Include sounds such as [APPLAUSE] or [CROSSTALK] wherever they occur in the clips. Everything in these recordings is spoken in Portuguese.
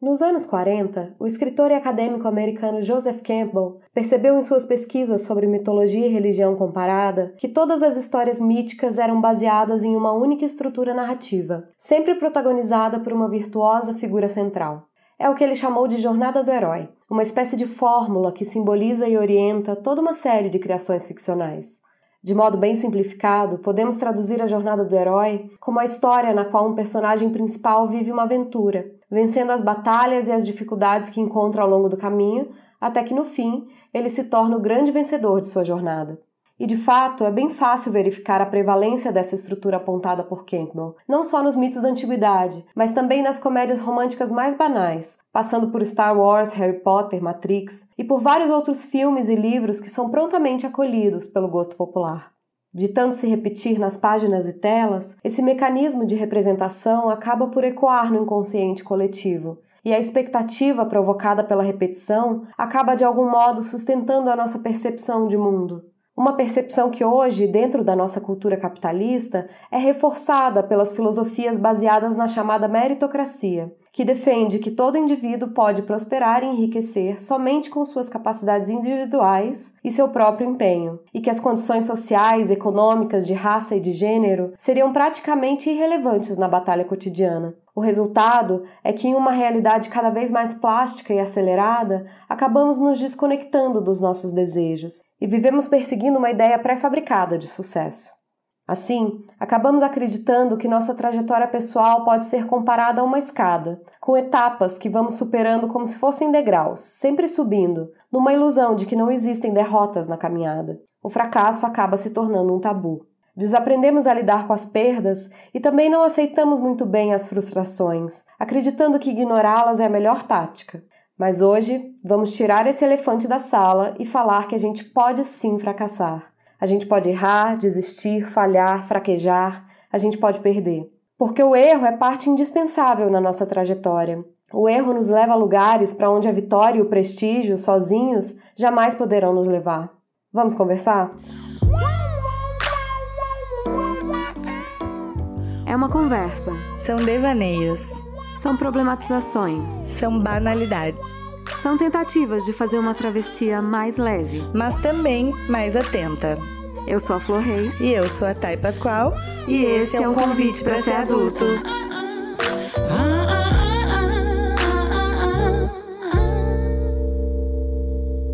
Nos anos 40, o escritor e acadêmico americano Joseph Campbell percebeu em suas pesquisas sobre mitologia e religião comparada que todas as histórias míticas eram baseadas em uma única estrutura narrativa, sempre protagonizada por uma virtuosa figura central. É o que ele chamou de jornada do herói, uma espécie de fórmula que simboliza e orienta toda uma série de criações ficcionais. De modo bem simplificado, podemos traduzir a jornada do herói como a história na qual um personagem principal vive uma aventura, vencendo as batalhas e as dificuldades que encontra ao longo do caminho, até que no fim ele se torna o grande vencedor de sua jornada. E de fato, é bem fácil verificar a prevalência dessa estrutura apontada por Campbell, não só nos mitos da antiguidade, mas também nas comédias românticas mais banais, passando por Star Wars, Harry Potter, Matrix e por vários outros filmes e livros que são prontamente acolhidos pelo gosto popular. De tanto se repetir nas páginas e telas, esse mecanismo de representação acaba por ecoar no inconsciente coletivo, e a expectativa provocada pela repetição acaba de algum modo sustentando a nossa percepção de mundo. Uma percepção que hoje, dentro da nossa cultura capitalista, é reforçada pelas filosofias baseadas na chamada meritocracia, que defende que todo indivíduo pode prosperar e enriquecer somente com suas capacidades individuais e seu próprio empenho, e que as condições sociais, econômicas, de raça e de gênero seriam praticamente irrelevantes na batalha cotidiana. O resultado é que, em uma realidade cada vez mais plástica e acelerada, acabamos nos desconectando dos nossos desejos e vivemos perseguindo uma ideia pré-fabricada de sucesso. Assim, acabamos acreditando que nossa trajetória pessoal pode ser comparada a uma escada, com etapas que vamos superando como se fossem degraus, sempre subindo, numa ilusão de que não existem derrotas na caminhada. O fracasso acaba se tornando um tabu. Desaprendemos a lidar com as perdas e também não aceitamos muito bem as frustrações, acreditando que ignorá-las é a melhor tática. Mas hoje vamos tirar esse elefante da sala e falar que a gente pode sim fracassar. A gente pode errar, desistir, falhar, fraquejar, a gente pode perder. Porque o erro é parte indispensável na nossa trajetória. O erro nos leva a lugares para onde a vitória e o prestígio, sozinhos, jamais poderão nos levar. Vamos conversar? É uma conversa. São devaneios. São problematizações. São banalidades. São tentativas de fazer uma travessia mais leve, mas também mais atenta. Eu sou a Flor Reis. E eu sou a Thay Pascoal. E, e esse é um convite para ser adulto.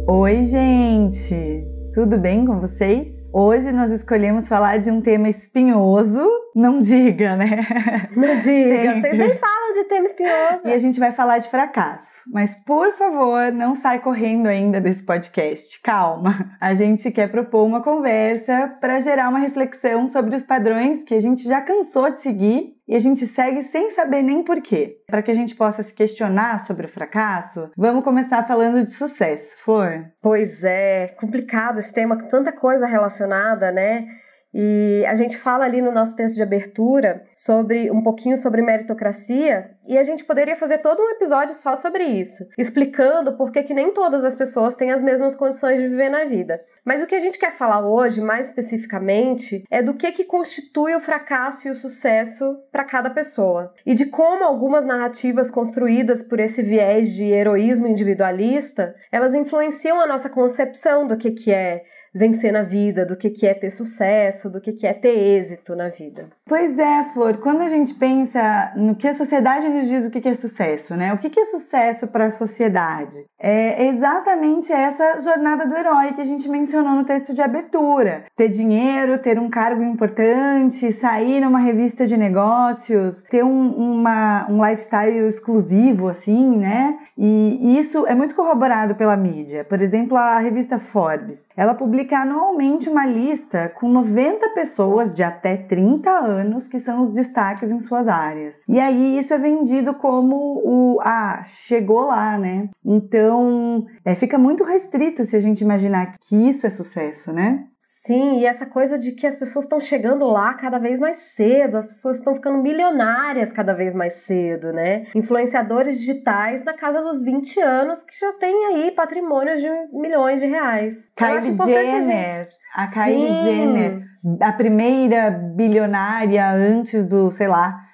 Oi, gente! Tudo bem com vocês? Hoje nós escolhemos falar de um tema espinhoso. Não diga, né? Não diga, vocês nem falam de tema espinhoso. E a gente vai falar de fracasso. Mas, por favor, não sai correndo ainda desse podcast. Calma. A gente quer propor uma conversa para gerar uma reflexão sobre os padrões que a gente já cansou de seguir e a gente segue sem saber nem porquê. Para que a gente possa se questionar sobre o fracasso, vamos começar falando de sucesso. Flor? Pois é, complicado esse tema, com tanta coisa relacionada, né? E a gente fala ali no nosso texto de abertura sobre um pouquinho sobre meritocracia e a gente poderia fazer todo um episódio só sobre isso, explicando por que, nem todas as pessoas têm as mesmas condições de viver na vida. Mas o que a gente quer falar hoje, mais especificamente, é do que, que constitui o fracasso e o sucesso para cada pessoa. E de como algumas narrativas construídas por esse viés de heroísmo individualista, elas influenciam a nossa concepção do que, que é vencer na vida, do que, que é ter sucesso, do que, que é ter êxito na vida. Pois é, Flor, quando a gente pensa no que a sociedade nos diz o que, que é sucesso, né? O que, que é sucesso para a sociedade? É exatamente essa jornada do herói que a gente mencionou no texto de abertura. Ter dinheiro, ter um cargo importante, sair numa revista de negócios, ter um, uma, um lifestyle exclusivo, assim, né? E isso é muito corroborado pela mídia. Por exemplo, a revista Forbes. Ela publica publica anualmente uma lista com 90 pessoas de até 30 anos que são os destaques em suas áreas. E aí isso é vendido como o ah, chegou lá, né? Então é, fica muito restrito se a gente imaginar que isso é sucesso, né? Sim, e essa coisa de que as pessoas estão chegando lá cada vez mais cedo, as pessoas estão ficando milionárias cada vez mais cedo, né? Influenciadores digitais na casa dos 20 anos que já têm aí patrimônios de milhões de reais. Kylie Jenner, a, a Kylie Sim. Jenner, a primeira bilionária antes do, sei lá,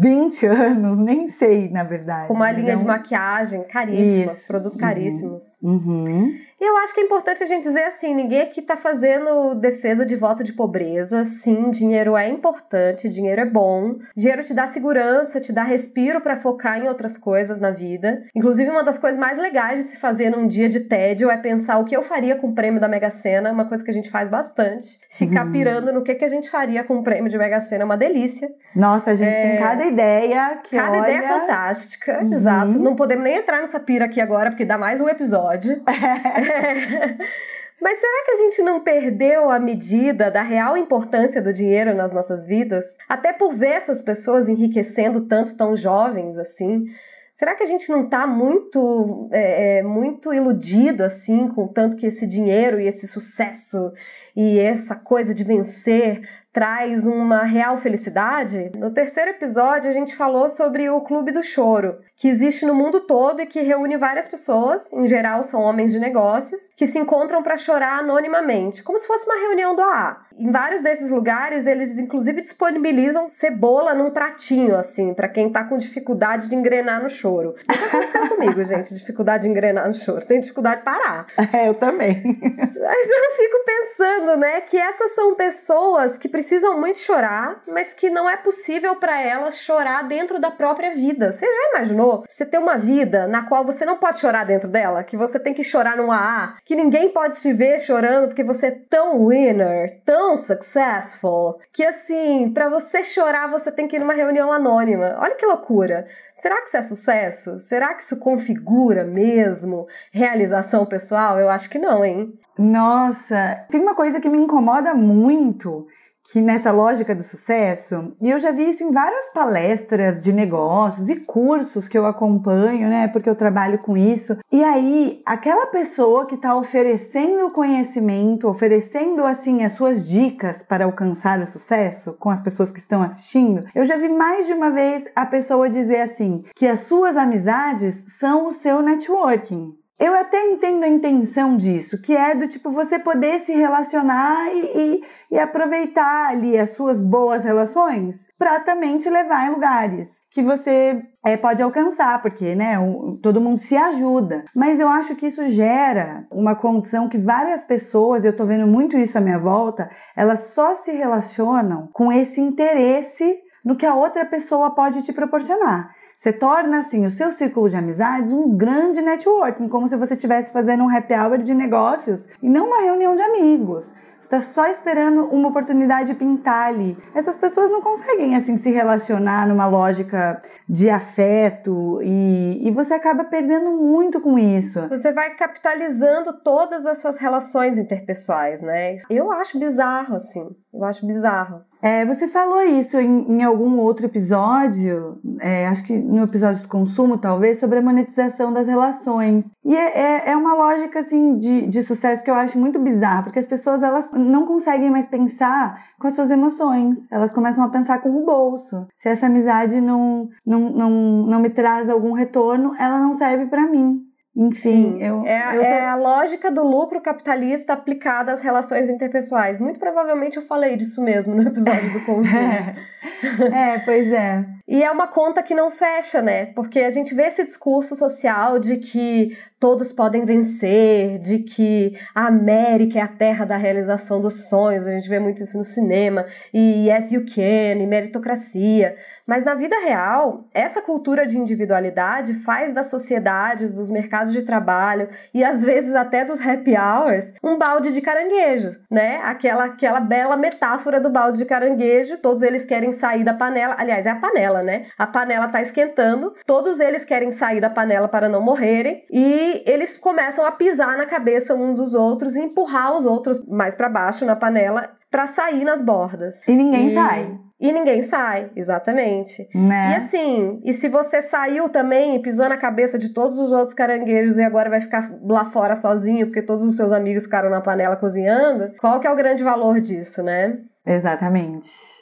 20 anos, [LAUGHS] nem sei, na verdade. Com uma linha de maquiagem caríssimas, Isso. produtos caríssimos. Uhum. Uhum. E eu acho que é importante a gente dizer assim: ninguém aqui tá fazendo defesa de voto de pobreza. Sim, dinheiro é importante, dinheiro é bom. Dinheiro te dá segurança, te dá respiro para focar em outras coisas na vida. Inclusive, uma das coisas mais legais de se fazer num dia de tédio é pensar o que eu faria com o prêmio da Mega Sena, uma coisa que a gente faz bastante. Ficar uhum. pirando no que, que a gente faria com o prêmio de Mega Sena é uma delícia. Nossa, a gente é... tem cada ideia que Cada olha... ideia é fantástica, uhum. exato. Não podemos nem entrar nessa pira aqui agora, porque dá mais um episódio. É. [LAUGHS] [LAUGHS] Mas será que a gente não perdeu a medida da real importância do dinheiro nas nossas vidas? Até por ver essas pessoas enriquecendo tanto tão jovens assim? Será que a gente não está muito, é, é, muito iludido assim com tanto que esse dinheiro e esse sucesso e essa coisa de vencer traz uma real felicidade? No terceiro episódio, a gente falou sobre o Clube do Choro, que existe no mundo todo e que reúne várias pessoas, em geral são homens de negócios, que se encontram para chorar anonimamente, como se fosse uma reunião do AA. Em vários desses lugares, eles inclusive disponibilizam cebola num pratinho, assim, para quem tá com dificuldade de engrenar no choro. Nunca aconteceu [LAUGHS] comigo, gente, dificuldade de engrenar no choro. Tem dificuldade de parar. [LAUGHS] É, eu também. Mas eu fico pensando, né, que essas são pessoas que precisam muito chorar, mas que não é possível para elas chorar dentro da própria vida. Você já imaginou você ter uma vida na qual você não pode chorar dentro dela? Que você tem que chorar num AA? Que ninguém pode te ver chorando porque você é tão winner, tão successful, que assim, para você chorar você tem que ir numa reunião anônima. Olha que loucura. Será que isso é sucesso? Será que isso configura mesmo realização pessoal? Eu acho que não, hein? Nossa, tem uma coisa que me incomoda muito que nessa lógica do sucesso, e eu já vi isso em várias palestras de negócios e cursos que eu acompanho, né, porque eu trabalho com isso. E aí, aquela pessoa que está oferecendo conhecimento, oferecendo assim as suas dicas para alcançar o sucesso com as pessoas que estão assistindo, eu já vi mais de uma vez a pessoa dizer assim que as suas amizades são o seu networking. Eu até entendo a intenção disso, que é do tipo você poder se relacionar e, e, e aproveitar ali as suas boas relações para também te levar em lugares que você é, pode alcançar, porque né, um, todo mundo se ajuda. Mas eu acho que isso gera uma condição que várias pessoas, eu estou vendo muito isso à minha volta, elas só se relacionam com esse interesse no que a outra pessoa pode te proporcionar. Você torna, assim, o seu círculo de amizades um grande networking, como se você estivesse fazendo um happy hour de negócios e não uma reunião de amigos está só esperando uma oportunidade de pintar ali. Essas pessoas não conseguem assim se relacionar numa lógica de afeto e, e você acaba perdendo muito com isso. Você vai capitalizando todas as suas relações interpessoais, né? Eu acho bizarro, assim. Eu acho bizarro. É, você falou isso em, em algum outro episódio, é, acho que no episódio do consumo, talvez, sobre a monetização das relações. E é, é, é uma lógica, assim, de, de sucesso que eu acho muito bizarra, porque as pessoas, elas não conseguem mais pensar com as suas emoções. Elas começam a pensar com o bolso. Se essa amizade não, não, não, não me traz algum retorno, ela não serve para mim. Enfim, Sim, eu, é, eu tô... é, a lógica do lucro capitalista aplicada às relações interpessoais. Muito provavelmente eu falei disso mesmo no episódio do consumo. [LAUGHS] é, pois é. E é uma conta que não fecha, né? Porque a gente vê esse discurso social de que todos podem vencer, de que a América é a terra da realização dos sonhos, a gente vê muito isso no cinema, e yes you can, e meritocracia. Mas na vida real, essa cultura de individualidade faz das sociedades, dos mercados de trabalho e às vezes até dos happy hours um balde de caranguejo, né? Aquela, aquela bela metáfora do balde de caranguejo, todos eles querem sair da panela, aliás, é a panela, né? A panela tá esquentando, todos eles querem sair da panela para não morrerem e eles começam a pisar na cabeça uns dos outros e empurrar os outros mais para baixo na panela para sair nas bordas. E ninguém e... sai. E ninguém sai, exatamente. Né? E assim, e se você saiu também e pisou na cabeça de todos os outros caranguejos e agora vai ficar lá fora sozinho porque todos os seus amigos ficaram na panela cozinhando, qual que é o grande valor disso, né? Exatamente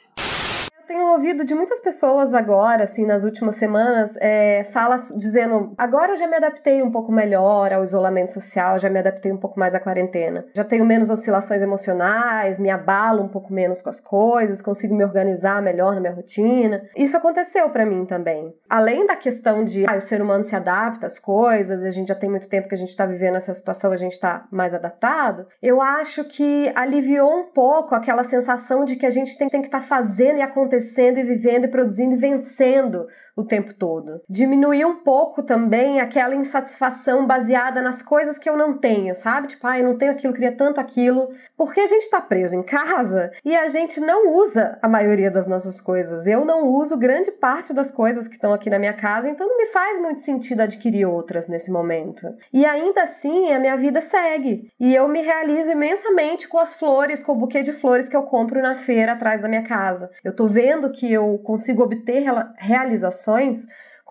tenho ouvido de muitas pessoas agora, assim, nas últimas semanas, é, fala dizendo: agora eu já me adaptei um pouco melhor ao isolamento social, já me adaptei um pouco mais à quarentena. Já tenho menos oscilações emocionais, me abalo um pouco menos com as coisas, consigo me organizar melhor na minha rotina. Isso aconteceu para mim também. Além da questão de ah, o ser humano se adapta às coisas, a gente já tem muito tempo que a gente está vivendo essa situação, a gente está mais adaptado, eu acho que aliviou um pouco aquela sensação de que a gente tem, tem que estar tá fazendo e acontecendo e vivendo e produzindo e vencendo o tempo todo. Diminuir um pouco também aquela insatisfação baseada nas coisas que eu não tenho, sabe? Tipo, ah, eu não tenho aquilo, queria tanto aquilo. Porque a gente tá preso em casa e a gente não usa a maioria das nossas coisas. Eu não uso grande parte das coisas que estão aqui na minha casa, então não me faz muito sentido adquirir outras nesse momento. E ainda assim, a minha vida segue. E eu me realizo imensamente com as flores, com o buquê de flores que eu compro na feira atrás da minha casa. Eu tô vendo que eu consigo obter realizações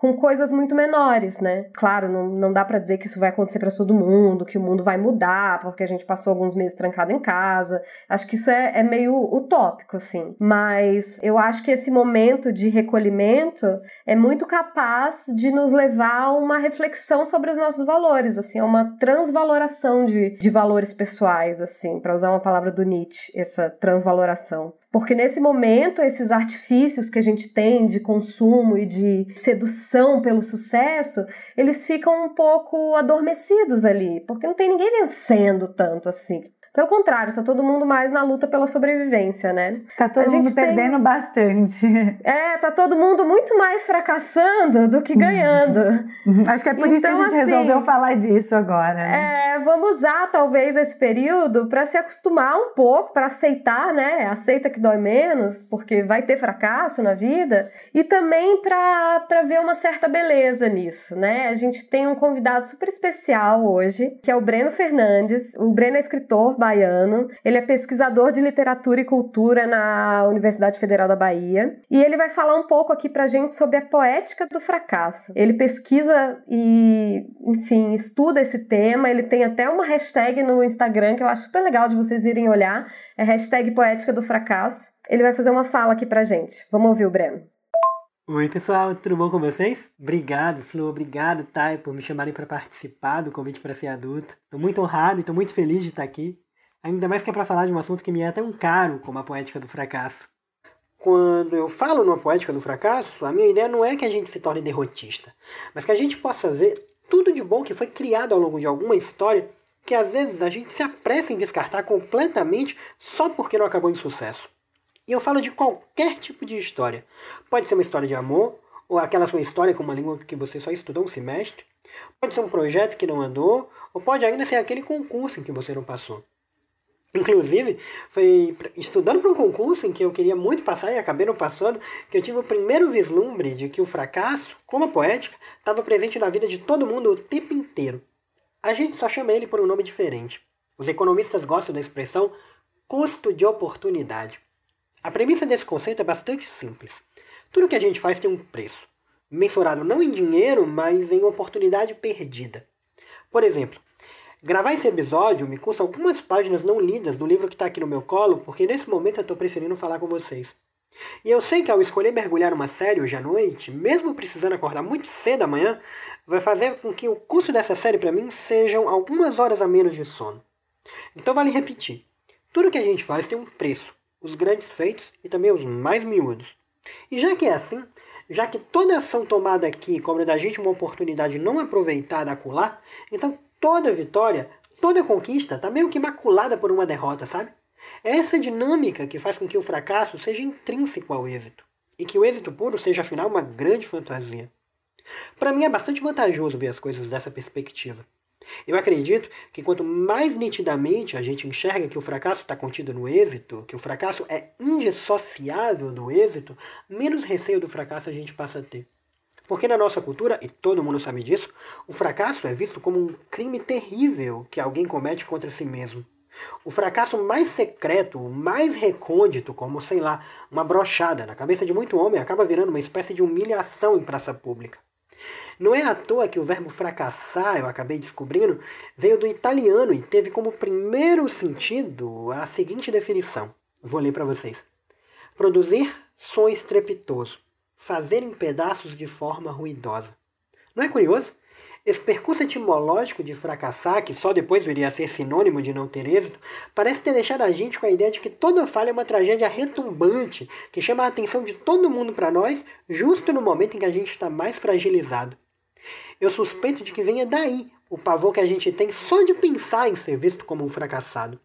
com coisas muito menores, né? Claro, não, não dá para dizer que isso vai acontecer para todo mundo, que o mundo vai mudar porque a gente passou alguns meses trancado em casa. Acho que isso é, é meio utópico, assim. Mas eu acho que esse momento de recolhimento é muito capaz de nos levar a uma reflexão sobre os nossos valores, assim, a uma transvaloração de, de valores pessoais, assim, para usar uma palavra do Nietzsche, essa transvaloração. Porque nesse momento, esses artifícios que a gente tem de consumo e de sedução pelo sucesso, eles ficam um pouco adormecidos ali, porque não tem ninguém vencendo tanto assim. Pelo contrário, tá todo mundo mais na luta pela sobrevivência, né? Tá todo mundo perdendo tem... bastante. [LAUGHS] É, tá todo mundo muito mais fracassando do que ganhando. [LAUGHS] Acho que é por então, isso que a então, gente assim, resolveu falar disso agora. Né? É, vamos usar talvez esse período para se acostumar um pouco, para aceitar, né? Aceita que dói menos, porque vai ter fracasso na vida, e também para ver uma certa beleza nisso, né? A gente tem um convidado super especial hoje, que é o Breno Fernandes. O Breno é escritor baiano. Ele é pesquisador de literatura e cultura na Universidade Federal da Bahia. E ele vai falar um pouco aqui pra gente sobre a poética do fracasso. Ele pesquisa e, enfim, estuda esse tema. Ele tem até uma hashtag no Instagram que eu acho super legal de vocês irem olhar. É hashtag poética do fracasso. Ele vai fazer uma fala aqui pra gente. Vamos ouvir o Breno. Oi, pessoal, tudo bom com vocês? Obrigado, Flo, obrigado, Thay, por me chamarem para participar do convite para ser adulto. Estou muito honrado e estou muito feliz de estar aqui. Ainda mais que é para falar de um assunto que me é tão caro como a poética do fracasso. Quando eu falo numa poética do fracasso, a minha ideia não é que a gente se torne derrotista, mas que a gente possa ver tudo de bom que foi criado ao longo de alguma história que às vezes a gente se apressa em descartar completamente só porque não acabou em sucesso. E eu falo de qualquer tipo de história. Pode ser uma história de amor, ou aquela sua história com uma língua que você só estudou um semestre. Pode ser um projeto que não andou, ou pode ainda ser aquele concurso em que você não passou. Inclusive, foi estudando para um concurso em que eu queria muito passar e acabei não passando, que eu tive o primeiro vislumbre de que o fracasso, como a poética, estava presente na vida de todo mundo o tempo inteiro. A gente só chama ele por um nome diferente. Os economistas gostam da expressão custo de oportunidade. A premissa desse conceito é bastante simples. Tudo que a gente faz tem um preço, mensurado não em dinheiro, mas em oportunidade perdida. Por exemplo, Gravar esse episódio me custa algumas páginas não lidas do livro que está aqui no meu colo, porque nesse momento eu estou preferindo falar com vocês. E eu sei que ao escolher mergulhar numa série hoje à noite, mesmo precisando acordar muito cedo amanhã, vai fazer com que o custo dessa série para mim sejam algumas horas a menos de sono. Então vale repetir: tudo que a gente faz tem um preço, os grandes feitos e também os mais miúdos. E já que é assim, já que toda ação tomada aqui cobra da gente uma oportunidade não aproveitada a então toda vitória, toda conquista está meio que maculada por uma derrota, sabe? É essa dinâmica que faz com que o fracasso seja intrínseco ao êxito e que o êxito puro seja afinal uma grande fantasia. Para mim é bastante vantajoso ver as coisas dessa perspectiva. Eu acredito que quanto mais nitidamente a gente enxerga que o fracasso está contido no êxito, que o fracasso é indissociável do êxito, menos receio do fracasso a gente passa a ter. Porque na nossa cultura, e todo mundo sabe disso, o fracasso é visto como um crime terrível que alguém comete contra si mesmo. O fracasso mais secreto, mais recôndito, como, sei lá, uma brochada na cabeça de muito homem, acaba virando uma espécie de humilhação em praça pública. Não é à toa que o verbo fracassar, eu acabei descobrindo, veio do italiano e teve como primeiro sentido a seguinte definição. Vou ler para vocês: produzir som estrepitoso, fazer em pedaços de forma ruidosa. Não é curioso? Esse percurso etimológico de fracassar, que só depois viria a ser sinônimo de não ter êxito, parece ter deixado a gente com a ideia de que toda falha é uma tragédia retumbante que chama a atenção de todo mundo para nós, justo no momento em que a gente está mais fragilizado. Eu suspeito de que venha daí o pavor que a gente tem só de pensar em ser visto como um fracassado.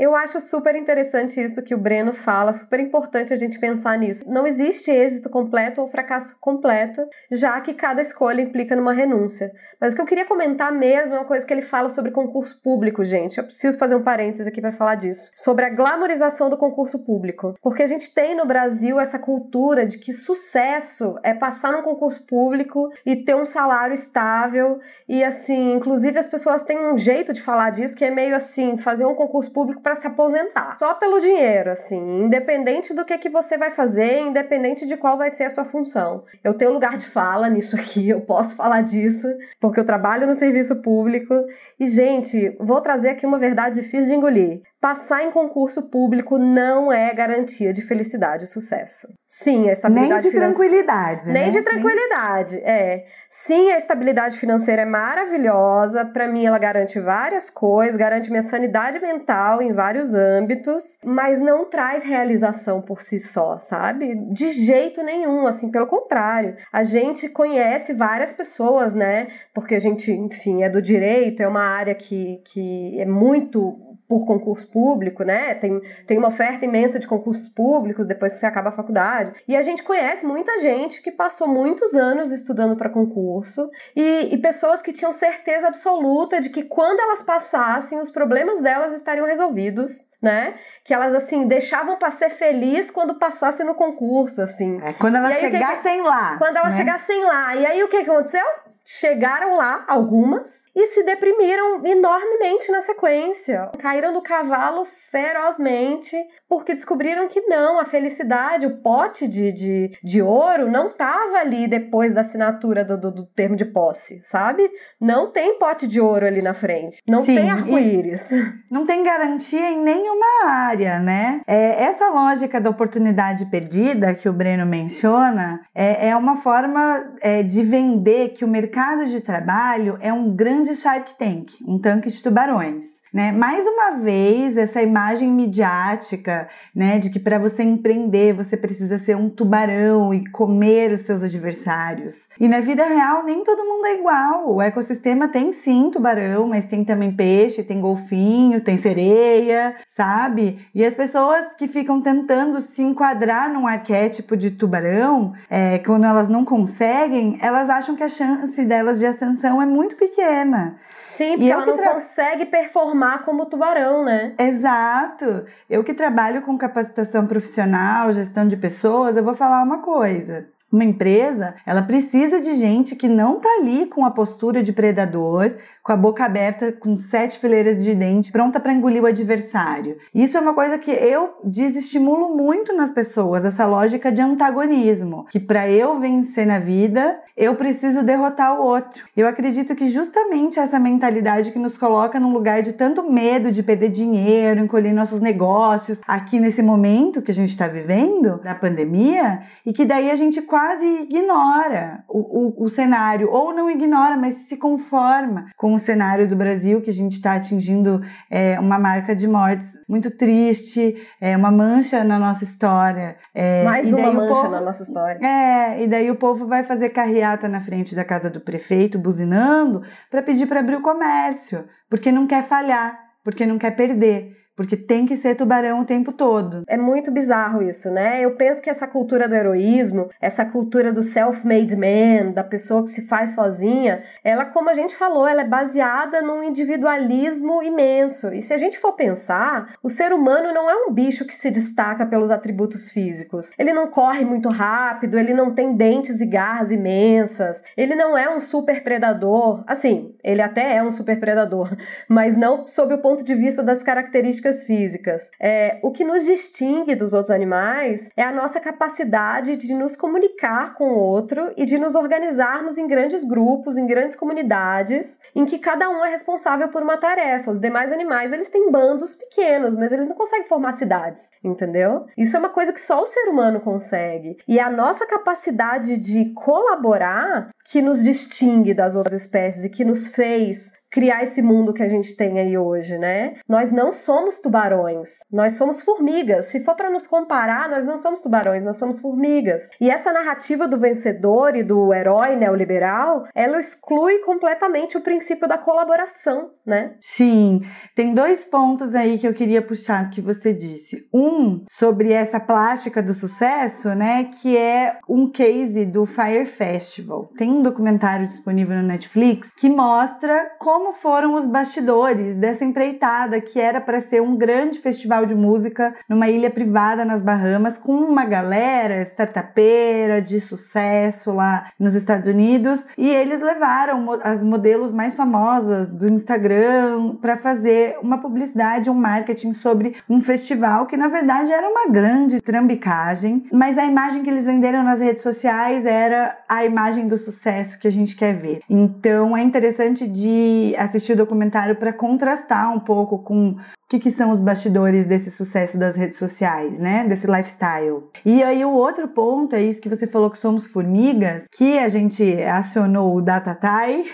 Eu acho super interessante isso que o Breno fala, super importante a gente pensar nisso. Não existe êxito completo ou fracasso completo, já que cada escolha implica numa renúncia. Mas o que eu queria comentar mesmo é uma coisa que ele fala sobre concurso público, gente. Eu preciso fazer um parênteses aqui para falar disso. Sobre a glamorização do concurso público. Porque a gente tem no Brasil essa cultura de que sucesso é passar num concurso público e ter um salário estável. E assim, inclusive as pessoas têm um jeito de falar disso que é meio assim, fazer um concurso público para se aposentar. Só pelo dinheiro, assim, independente do que, que você vai fazer, independente de qual vai ser a sua função. Eu tenho lugar de fala nisso aqui, eu posso falar disso, porque eu trabalho no serviço público. E, gente, vou trazer aqui uma verdade difícil de engolir. Passar em concurso público não é garantia de felicidade e sucesso. Sim, a estabilidade Nem de tranquilidade. Nem né? de tranquilidade, Nem... é. Sim, a estabilidade financeira é maravilhosa. Para mim, ela garante várias coisas, garante minha sanidade mental em vários âmbitos, mas não traz realização por si só, sabe? De jeito nenhum, assim, pelo contrário. A gente conhece várias pessoas, né? Porque a gente, enfim, é do direito, é uma área que, que é muito por concurso público, né? Tem, tem uma oferta imensa de concursos públicos depois que você acaba a faculdade. E a gente conhece muita gente que passou muitos anos estudando para concurso e, e pessoas que tinham certeza absoluta de que quando elas passassem, os problemas delas estariam resolvidos, né? Que elas, assim, deixavam para ser feliz quando passassem no concurso, assim. É, quando elas aí, chegassem que, lá. Quando elas né? chegassem lá. E aí, o que, que aconteceu? Chegaram lá, algumas, e se deprimiram enormemente na sequência. Caíram do cavalo ferozmente porque descobriram que não, a felicidade, o pote de, de, de ouro não estava ali depois da assinatura do, do, do, termo de posse, sabe? Não tem pote de ouro ali na frente. Não Sim, tem arco-íris. [LAUGHS] Não tem garantia em nenhuma área, né? É, essa lógica da oportunidade perdida que o Breno menciona é, é uma forma é, de vender que o mercado de trabalho é um grande Shark Tank, um tanque de tubarões. Né? Mais uma vez, essa imagem midiática né, de que para você empreender você precisa ser um tubarão e comer os seus adversários. E na vida real, nem todo mundo é igual. O ecossistema tem sim tubarão, mas tem também peixe, tem golfinho, tem sereia, sabe? E as pessoas que ficam tentando se enquadrar num arquétipo de tubarão, é, quando elas não conseguem, elas acham que a chance delas de ascensão é muito pequena. Sim, porque ela não tra... consegue performar como tubarão, né? Exato. Eu que trabalho com capacitação profissional, gestão de pessoas, eu vou falar uma coisa. Uma empresa, ela precisa de gente que não tá ali com a postura de predador, com a boca aberta, com sete fileiras de dente, pronta para engolir o adversário. Isso é uma coisa que eu desestimulo muito nas pessoas, essa lógica de antagonismo, que para eu vencer na vida, eu preciso derrotar o outro. Eu acredito que justamente essa mentalidade que nos coloca num lugar de tanto medo de perder dinheiro, encolher nossos negócios, aqui nesse momento que a gente está vivendo, da pandemia, e que daí a gente quase ignora o, o, o cenário, ou não ignora, mas se conforma com o cenário do Brasil, que a gente está atingindo é, uma marca de mortes muito triste, é, uma mancha na nossa história. É, Mais uma mancha povo, na nossa história. É, e daí o povo vai fazer carreata na frente da casa do prefeito, buzinando, para pedir para abrir o comércio, porque não quer falhar, porque não quer perder porque tem que ser tubarão o tempo todo. É muito bizarro isso, né? Eu penso que essa cultura do heroísmo, essa cultura do self-made man, da pessoa que se faz sozinha, ela, como a gente falou, ela é baseada num individualismo imenso. E se a gente for pensar, o ser humano não é um bicho que se destaca pelos atributos físicos. Ele não corre muito rápido, ele não tem dentes e garras imensas, ele não é um super predador. Assim, ele até é um super predador, [LAUGHS] mas não sob o ponto de vista das características características físicas. É, o que nos distingue dos outros animais é a nossa capacidade de nos comunicar com o outro e de nos organizarmos em grandes grupos, em grandes comunidades, em que cada um é responsável por uma tarefa. Os demais animais, eles têm bandos pequenos, mas eles não conseguem formar cidades, entendeu? Isso é uma coisa que só o ser humano consegue. E a nossa capacidade de colaborar que nos distingue das outras espécies e que nos fez criar esse mundo que a gente tem aí hoje, né? Nós não somos tubarões, nós somos formigas. Se for para nos comparar, nós não somos tubarões, nós somos formigas. E essa narrativa do vencedor e do herói neoliberal, ela exclui completamente o princípio da colaboração, né? Sim, tem dois pontos aí que eu queria puxar que você disse. Um sobre essa plástica do sucesso, né, que é um case do Fire Festival. Tem um documentário disponível no Netflix que mostra como como foram os bastidores dessa empreitada que era para ser um grande festival de música numa ilha privada nas Bahamas com uma galera startupeira de sucesso lá nos Estados Unidos e eles levaram as modelos mais famosas do Instagram para fazer uma publicidade, um marketing sobre um festival que na verdade era uma grande trambicagem, mas a imagem que eles venderam nas redes sociais era a imagem do sucesso que a gente quer ver. Então é interessante de assistir o documentário para contrastar um pouco com que, que são os bastidores desse sucesso das redes sociais, né? Desse lifestyle. E aí o outro ponto é isso que você falou que somos formigas, que a gente acionou o Datatai,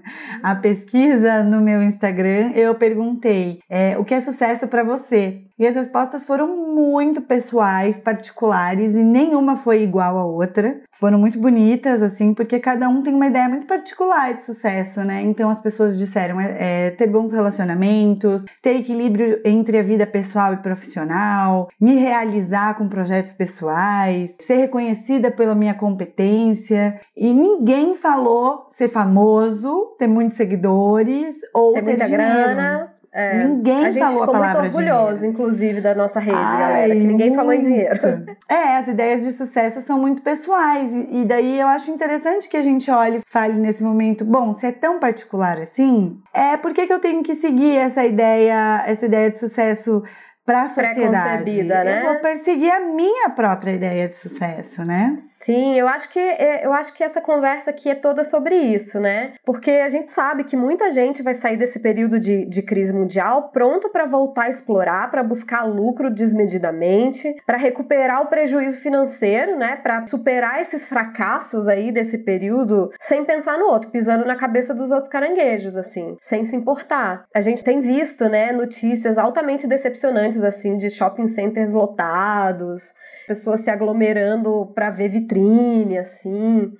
[LAUGHS] a pesquisa no meu Instagram, eu perguntei é, o que é sucesso para você. E as respostas foram muito pessoais, particulares e nenhuma foi igual à outra. Foram muito bonitas, assim, porque cada um tem uma ideia muito particular de sucesso, né? Então as pessoas disseram é, é ter bons relacionamentos, ter equilíbrio entre a vida pessoal e profissional, me realizar com projetos pessoais, ser reconhecida pela minha competência. E ninguém falou ser famoso, ter muitos seguidores ou ter, ter muita dinheiro. grana. É, ninguém a gente falou ficou a palavra muito orgulhoso, dinheiro. inclusive, da nossa rede, Ai, galera, que ninguém muito. falou em dinheiro. [LAUGHS] É, as ideias de sucesso são muito pessoais e, e daí eu acho interessante que a gente olhe e fale nesse momento, bom, se é tão particular assim, é por que, que eu tenho que seguir essa ideia, essa ideia de sucesso para a sociedade. Né? Eu vou perseguir a minha própria ideia de sucesso, né? Sim, eu acho que é, eu acho que essa conversa aqui é toda sobre isso, né? Porque a gente sabe que muita gente vai sair desse período de, de crise mundial pronto para voltar a explorar, para buscar lucro desmedidamente, para recuperar o prejuízo financeiro, né? Para superar esses fracassos aí desse período sem pensar no outro, pisando na cabeça dos outros caranguejos, assim, sem se importar. A gente tem visto, né, notícias altamente decepcionantes assim de shopping centers lotados, pessoas se aglomerando para ver vitrine, assim.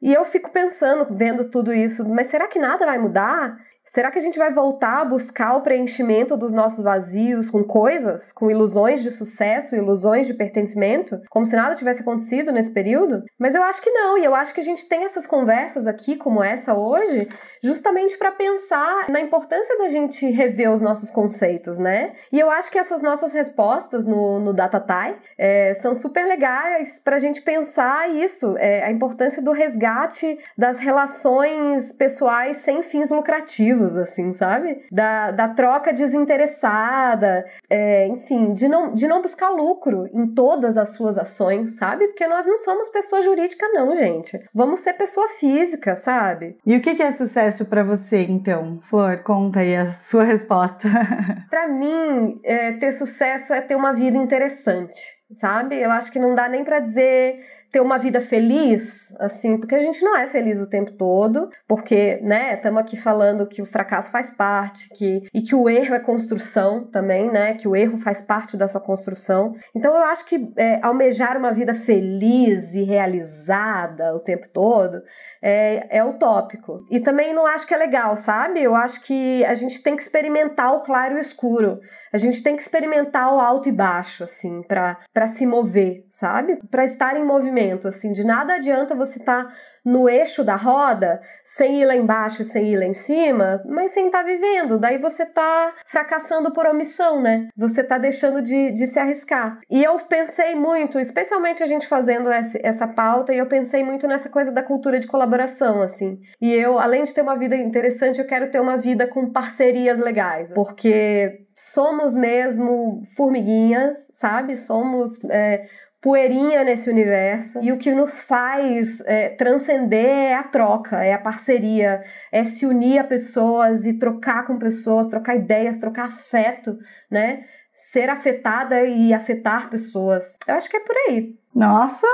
E eu fico pensando, vendo tudo isso, mas será que nada vai mudar? Será que a gente vai voltar a buscar o preenchimento dos nossos vazios com coisas, com ilusões de sucesso, ilusões de pertencimento, como se nada tivesse acontecido nesse período? Mas eu acho que não, e eu acho que a gente tem essas conversas aqui, como essa hoje, justamente para pensar na importância da gente rever os nossos conceitos, né? E eu acho que essas nossas respostas no, no DataTai é, são super legais para a gente pensar isso, é, a importância do resgate das relações pessoais sem fins lucrativos assim, sabe? Da, da troca desinteressada, é, enfim, de não, de não buscar lucro em todas as suas ações, sabe? Porque nós não somos pessoa jurídica, não, gente. Vamos ser pessoa física, sabe? E o que é sucesso para você, então? Flor, conta aí a sua resposta. [LAUGHS] para mim, é, ter sucesso é ter uma vida interessante, sabe? Eu acho que não dá nem para dizer ter uma vida feliz, assim, porque a gente não é feliz o tempo todo, porque, né, estamos aqui falando que o fracasso faz parte, que e que o erro é construção também, né, que o erro faz parte da sua construção. Então eu acho que é, almejar uma vida feliz e realizada o tempo todo é, é utópico. E também não acho que é legal, sabe? Eu acho que a gente tem que experimentar o claro e o escuro. A gente tem que experimentar o alto e baixo, assim, para se mover, sabe? Para estar em movimento momento, assim, de nada adianta você estar tá no eixo da roda, sem ir lá embaixo e sem ir lá em cima, mas sem estar tá vivendo. Daí você tá fracassando por omissão, né? Você tá deixando de, de se arriscar. E eu pensei muito, especialmente a gente fazendo essa, essa pauta, e eu pensei muito nessa coisa da cultura de colaboração, assim. E eu, além de ter uma vida interessante, eu quero ter uma vida com parcerias legais. Porque somos mesmo formiguinhas, sabe? Somos é, poeirinha nesse universo e o que nos faz é, transcender é a troca, é a parceria, é se unir a pessoas e trocar com pessoas, trocar ideias, trocar afeto, né? Ser afetada e afetar pessoas. Eu acho que é por aí. Nossa,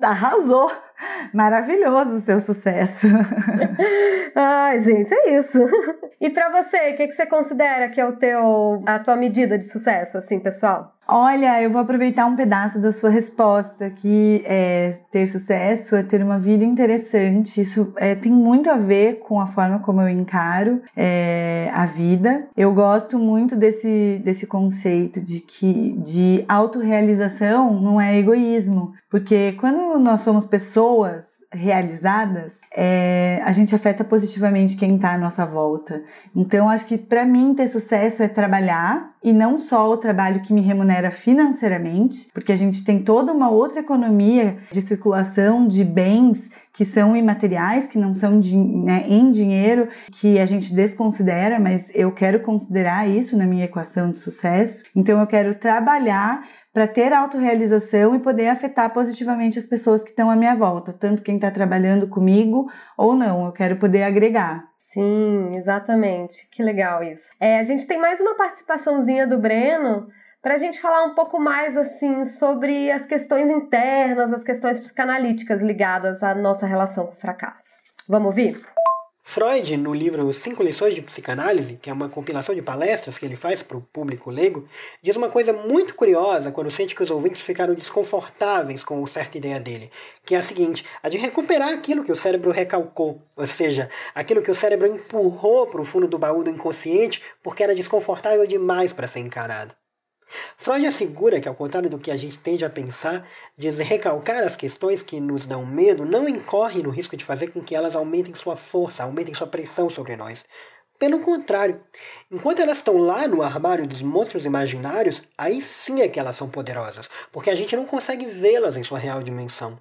arrasou! Maravilhoso o seu sucesso. [LAUGHS] Ai, gente, é isso. E para você, o que, que você considera que é o teu, a tua medida de sucesso, assim, pessoal? Olha, eu vou aproveitar um pedaço da sua resposta, que é ter sucesso, é ter uma vida interessante. Isso é, tem muito a ver com a forma como eu encaro é, a vida. Eu gosto muito desse, desse conceito de que de autorrealização não é egoísmo, porque quando nós somos pessoas realizadas, é, a gente afeta positivamente quem está à nossa volta. Então, acho que para mim ter sucesso é trabalhar e não só o trabalho que me remunera financeiramente, porque a gente tem toda uma outra economia de circulação de bens que são imateriais, que não são né, em dinheiro, que a gente desconsidera, mas eu quero considerar isso na minha equação de sucesso. Então, eu quero trabalhar para ter autorrealização e poder afetar positivamente as pessoas que estão à minha volta, tanto quem está trabalhando comigo ou não. Eu quero poder agregar. Sim, exatamente. Que legal isso. É, a gente tem mais uma participaçãozinha do Breno para a gente falar um pouco mais assim sobre as questões internas, as questões psicanalíticas ligadas à nossa relação com o fracasso. Vamos ouvir? Freud, no livro Cinco Lições de Psicanálise, que é uma compilação de palestras que ele faz para o público leigo, diz uma coisa muito curiosa quando sente que os ouvintes ficaram desconfortáveis com certa ideia dele, que é a seguinte: a de recuperar aquilo que o cérebro recalcou, ou seja, aquilo que o cérebro empurrou para o fundo do baú do inconsciente porque era desconfortável demais para ser encarado. Freud assegura que, ao contrário do que a gente tende a pensar, diz recalcar as questões que nos dão medo não incorre no risco de fazer com que elas aumentem sua força, aumentem sua pressão sobre nós. Pelo contrário, enquanto elas estão lá no armário dos monstros imaginários, aí sim é que elas são poderosas, porque a gente não consegue vê-las em sua real dimensão.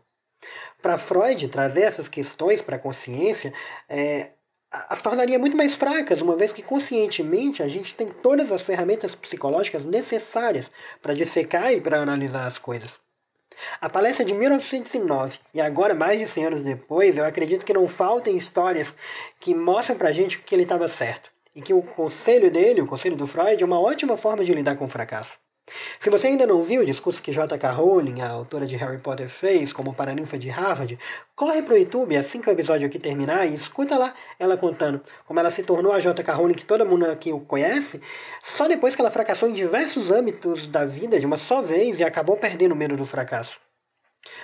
Para Freud, trazer essas questões para a consciência é, as tornaria muito mais fracas, uma vez que conscientemente a gente tem todas as ferramentas psicológicas necessárias para dissecar e para analisar as coisas. A palestra de 1909, e agora, mais de 100 anos depois, eu acredito que não faltem histórias que mostram pra gente que ele estava certo, e que o conselho dele, o conselho do Freud, é uma ótima forma de lidar com o fracasso. Se você ainda não viu o discurso que J.K. Rowling, a autora de Harry Potter, fez como paraninfa de Harvard, corre pro YouTube assim que o episódio aqui terminar e escuta lá ela contando como ela se tornou a J.K. Rowling que todo mundo aqui conhece, só depois que ela fracassou em diversos âmbitos da vida de uma só vez e acabou perdendo o medo do fracasso.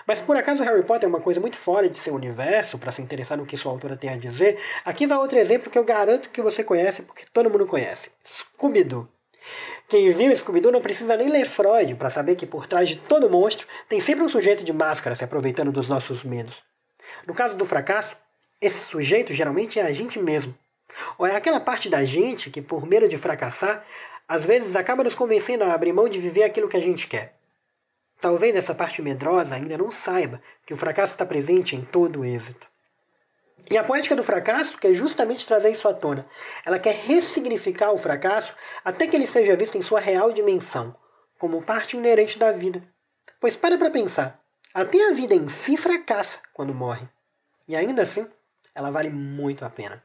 Mas por acaso Harry Potter é uma coisa muito fora de seu universo, para se interessar no que sua autora tem a dizer, aqui vai outro exemplo que eu garanto que você conhece, porque todo mundo conhece. Scooby-Doo. Quem viu Scooby-Doo não precisa nem ler Freud para saber que por trás de todo monstro tem sempre um sujeito de máscara se aproveitando dos nossos medos. No caso do fracasso, esse sujeito geralmente é a gente mesmo. Ou é aquela parte da gente que, por medo de fracassar, às vezes acaba nos convencendo a abrir mão de viver aquilo que a gente quer. Talvez essa parte medrosa ainda não saiba que o fracasso está presente em todo o êxito. E a poética do fracasso quer justamente trazer isso à tona. Ela quer ressignificar o fracasso até que ele seja visto em sua real dimensão, como parte inerente da vida. Pois para para pensar, até a vida em si fracassa quando morre. E ainda assim, ela vale muito a pena.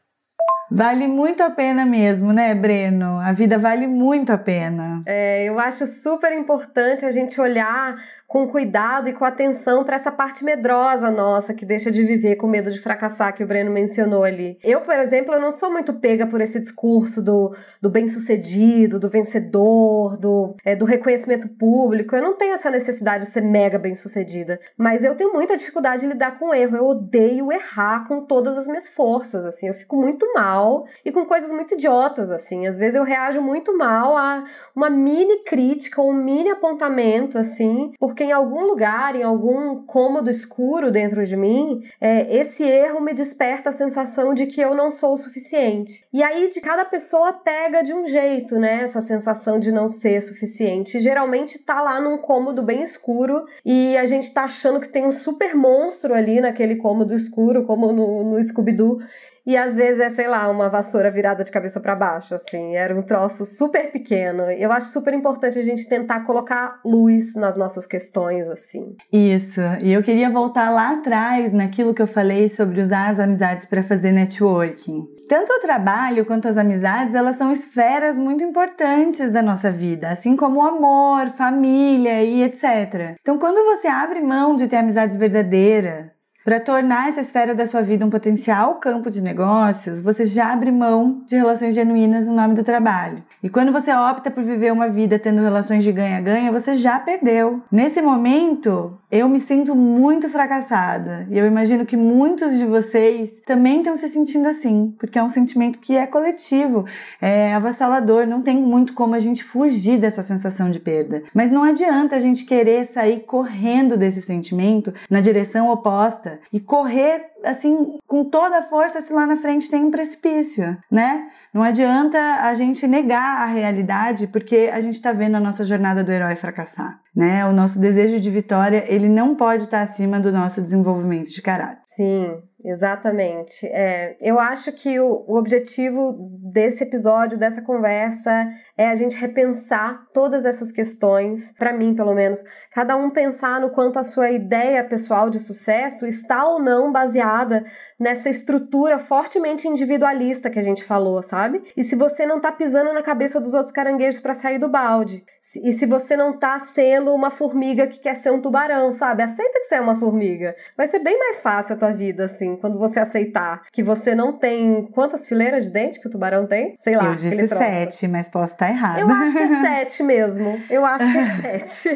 Vale muito a pena mesmo, né, Breno? A vida vale muito a pena. É, eu acho super importante a gente olhar com cuidado e com atenção para essa parte medrosa nossa que deixa de viver com medo de fracassar que o Breno mencionou ali. Eu, por exemplo, eu não sou muito pega por esse discurso do, do bem-sucedido, do vencedor, do, é, do reconhecimento público. Eu não tenho essa necessidade de ser mega bem-sucedida, mas eu tenho muita dificuldade de lidar com o erro. Eu odeio errar com todas as minhas forças, assim. Eu fico muito mal e com coisas muito idiotas, assim. Às vezes eu reajo muito mal a uma mini crítica um mini apontamento, assim, porque porque em algum lugar, em algum cômodo escuro dentro de mim, é, esse erro me desperta a sensação de que eu não sou o suficiente. E aí, de cada pessoa pega de um jeito, né? Essa sensação de não ser suficiente. E, geralmente tá lá num cômodo bem escuro e a gente tá achando que tem um super monstro ali naquele cômodo escuro, como no, no Scooby-Doo. E às vezes é, sei lá, uma vassoura virada de cabeça para baixo, assim. Era um troço super pequeno. Eu acho super importante a gente tentar colocar luz nas nossas questões, assim. Isso. E eu queria voltar lá atrás naquilo que eu falei sobre usar as amizades para fazer networking. Tanto o trabalho quanto as amizades, elas são esferas muito importantes da nossa vida, assim como o amor, família e etc. Então, quando você abre mão de ter amizades verdadeiras, para tornar essa esfera da sua vida um potencial campo de negócios, você já abre mão de relações genuínas no nome do trabalho. E quando você opta por viver uma vida tendo relações de ganha-ganha, você já perdeu. Nesse momento, eu me sinto muito fracassada. E eu imagino que muitos de vocês também estão se sentindo assim, porque é um sentimento que é coletivo, é avassalador, não tem muito como a gente fugir dessa sensação de perda. Mas não adianta a gente querer sair correndo desse sentimento na direção oposta e correr assim com toda a força se lá na frente tem um precipício, né? Não adianta a gente negar a realidade porque a gente está vendo a nossa jornada do herói fracassar, né? O nosso desejo de vitória, ele não pode estar acima do nosso desenvolvimento de caráter. Sim, exatamente. É, eu acho que o, o objetivo desse episódio, dessa conversa, é a gente repensar todas essas questões, para mim, pelo menos, cada um pensar no quanto a sua ideia pessoal de sucesso está ou não baseada nessa estrutura fortemente individualista que a gente falou, sabe? E se você não tá pisando na cabeça dos outros caranguejos para sair do balde, e se você não tá sendo uma formiga que quer ser um tubarão, sabe? Aceita que você é uma formiga. Vai ser bem mais fácil a tua vida, assim, quando você aceitar que você não tem. Quantas fileiras de dente que o tubarão tem? Sei lá. Eu disse sete, mas posso estar errada. Eu acho que é sete [LAUGHS] mesmo. Eu acho que é [LAUGHS] sete.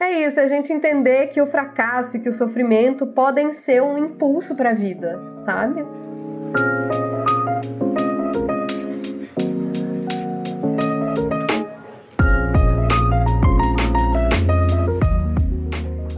é, é isso, a gente entender que o fracasso e que o sofrimento podem ser um impulso para a vida, sabe?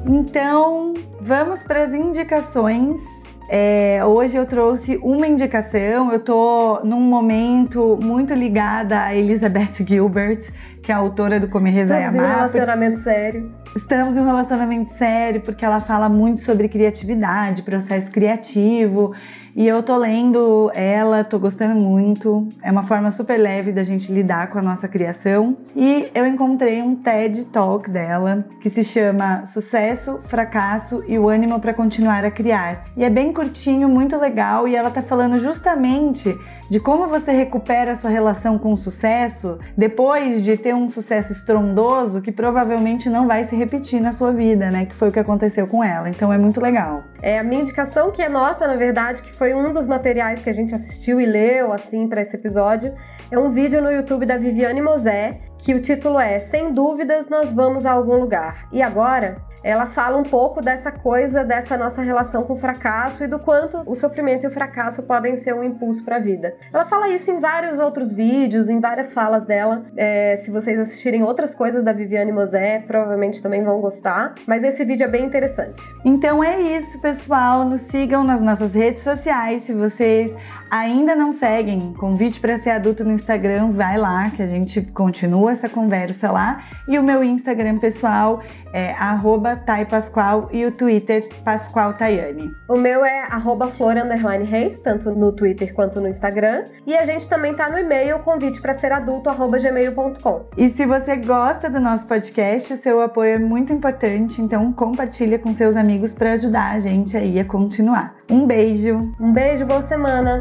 Então, vamos para as indicações. É, hoje eu trouxe uma indicação. Eu tô num momento muito ligada a Elizabeth Gilbert, que é a autora do Comer Rezar Amar. Estamos em um relacionamento sério. Estamos em um relacionamento sério porque ela fala muito sobre criatividade, processo criativo. E eu tô lendo ela, tô gostando muito. É uma forma super leve da gente lidar com a nossa criação. E eu encontrei um TED Talk dela que se chama Sucesso, Fracasso e o Ânimo para Continuar a Criar. E é bem curtinho, muito legal. E ela tá falando justamente de como você recupera sua relação com o sucesso depois de ter um sucesso estrondoso que provavelmente não vai se repetir na sua vida, né? Que foi o que aconteceu com ela. Então é muito legal. É a minha indicação que é nossa, na verdade, que foi um dos materiais que a gente assistiu e leu assim para esse episódio, é um vídeo no YouTube da Viviane Mosé, que o título é Sem dúvidas nós vamos a algum lugar. E agora ela fala um pouco dessa coisa, dessa nossa relação com o fracasso e do quanto o sofrimento e o fracasso podem ser um impulso para a vida. Ela fala isso em vários outros vídeos, em várias falas dela. É, se vocês assistirem outras coisas da Viviane Mosé, provavelmente também vão gostar. Mas esse vídeo é bem interessante. Então é isso, pessoal. Nos sigam nas nossas redes sociais. Se vocês ainda não seguem Convite para Ser Adulto no Instagram, vai lá que a gente continua essa conversa lá. E o meu Instagram pessoal é arroba Thay Pascoal e o Twitter Pascoal Tayane. O meu é arroba flor Reis, tanto no Twitter quanto no Instagram. E a gente também tá no e-mail convite para ser adulto arroba gmail.com. E se você gosta do nosso podcast, o seu apoio é muito importante, então compartilha com seus amigos para ajudar a gente aí a continuar. Um beijo. Um beijo, boa semana.